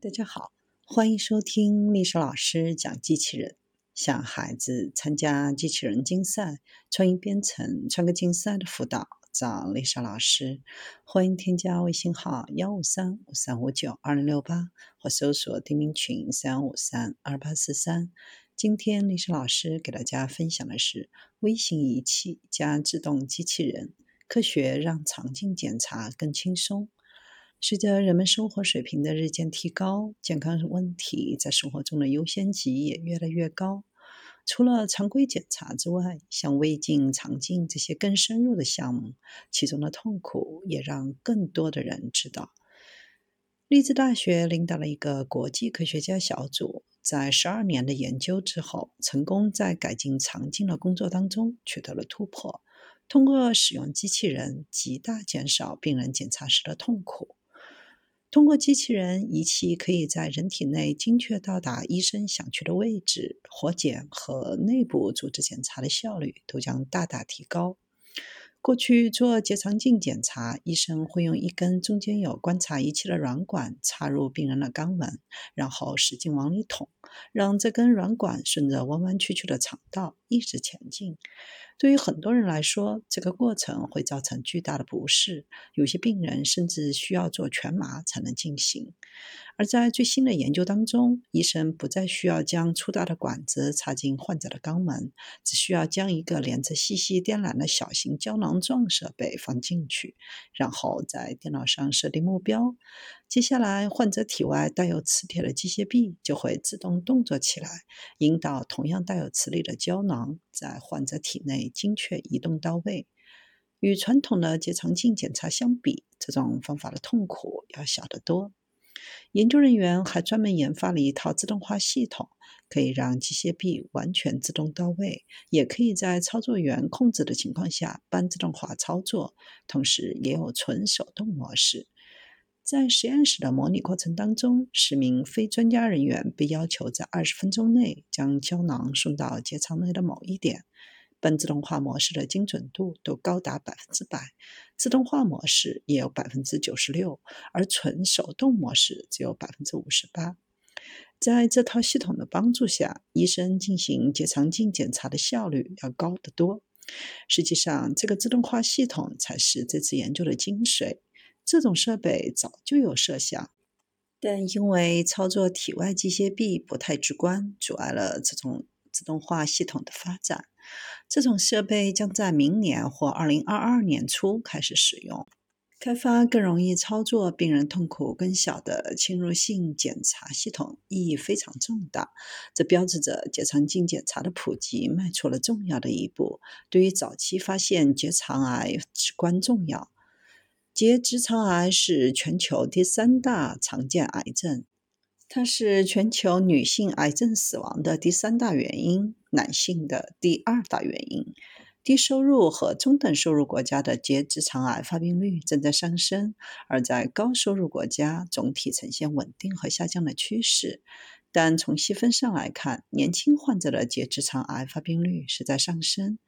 大家好，欢迎收听历史老师讲机器人。想孩子参加机器人竞赛、创意编程、创客竞赛的辅导，找历史老师。欢迎添加微信号幺五三五三五九二零六八，或搜索钉钉群三五三二八四三。今天历史老师给大家分享的是微型仪器加自动机器人，科学让肠镜检查更轻松。随着人们生活水平的日渐提高，健康问题在生活中的优先级也越来越高。除了常规检查之外，像胃镜、肠镜这些更深入的项目，其中的痛苦也让更多的人知道。利兹大学领导了一个国际科学家小组，在十二年的研究之后，成功在改进肠镜的工作当中取得了突破。通过使用机器人，极大减少病人检查时的痛苦。通过机器人仪器，可以在人体内精确到达医生想去的位置，活检和内部组织检查的效率都将大大提高。过去做结肠镜检查，医生会用一根中间有观察仪器的软管插入病人的肛门，然后使劲往里捅，让这根软管顺着弯弯曲曲的肠道一直前进。对于很多人来说，这个过程会造成巨大的不适，有些病人甚至需要做全麻才能进行。而在最新的研究当中，医生不再需要将粗大的管子插进患者的肛门，只需要将一个连着细细电缆的小型胶囊状设备放进去，然后在电脑上设定目标。接下来，患者体外带有磁铁的机械臂就会自动动作起来，引导同样带有磁力的胶囊在患者体内精确移动到位。与传统的结肠镜检查相比，这种方法的痛苦要小得多。研究人员还专门研发了一套自动化系统，可以让机械臂完全自动到位，也可以在操作员控制的情况下半自动化操作，同时也有纯手动模式。在实验室的模拟过程当中，十名非专家人员被要求在二十分钟内将胶囊送到结肠内的某一点。半自动化模式的精准度都高达百分之百，自动化模式也有百分之九十六，而纯手动模式只有百分之五十八。在这套系统的帮助下，医生进行结肠镜检查的效率要高得多。实际上，这个自动化系统才是这次研究的精髓。这种设备早就有设想，但因为操作体外机械臂不太直观，阻碍了这种自动化系统的发展。这种设备将在明年或二零二二年初开始使用。开发更容易操作、病人痛苦更小的侵入性检查系统意义非常重大。这标志着结肠镜检查的普及迈出了重要的一步，对于早期发现结肠癌至关重要。结直肠癌是全球第三大常见癌症。它是全球女性癌症死亡的第三大原因，男性的第二大原因。低收入和中等收入国家的结直肠癌发病率正在上升，而在高收入国家总体呈现稳定和下降的趋势。但从细分上来看，年轻患者的结直肠癌发病率是在上升。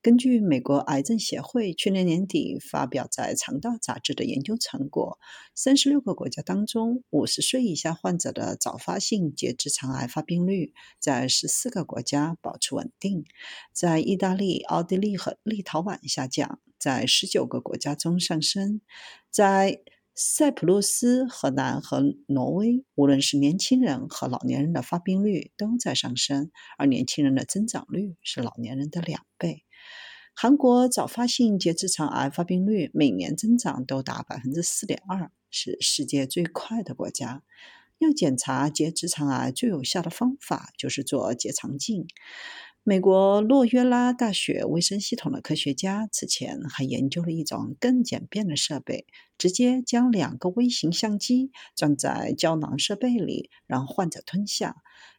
根据美国癌症协会去年年底发表在《肠道》杂志的研究成果，三十六个国家当中，五十岁以下患者的早发性结直肠癌发病率在十四个国家保持稳定，在意大利、奥地利和立陶宛下降，在十九个国家中上升，在塞浦路斯、荷兰和挪威，无论是年轻人和老年人的发病率都在上升，而年轻人的增长率是老年人的两倍。韩国早发性结直肠癌发病率每年增长都达百分之四点二，是世界最快的国家。要检查结直肠癌最有效的方法就是做结肠镜。美国洛约拉大学卫生系统的科学家此前还研究了一种更简便的设备，直接将两个微型相机装在胶囊设备里，让患者吞下。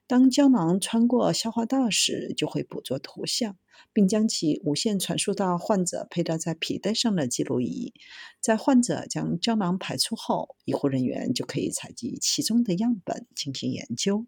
当胶囊穿过消化道时，就会捕捉图像，并将其无线传输到患者佩戴在皮带上的记录仪。在患者将胶囊排出后，医护人员就可以采集其中的样本进行研究。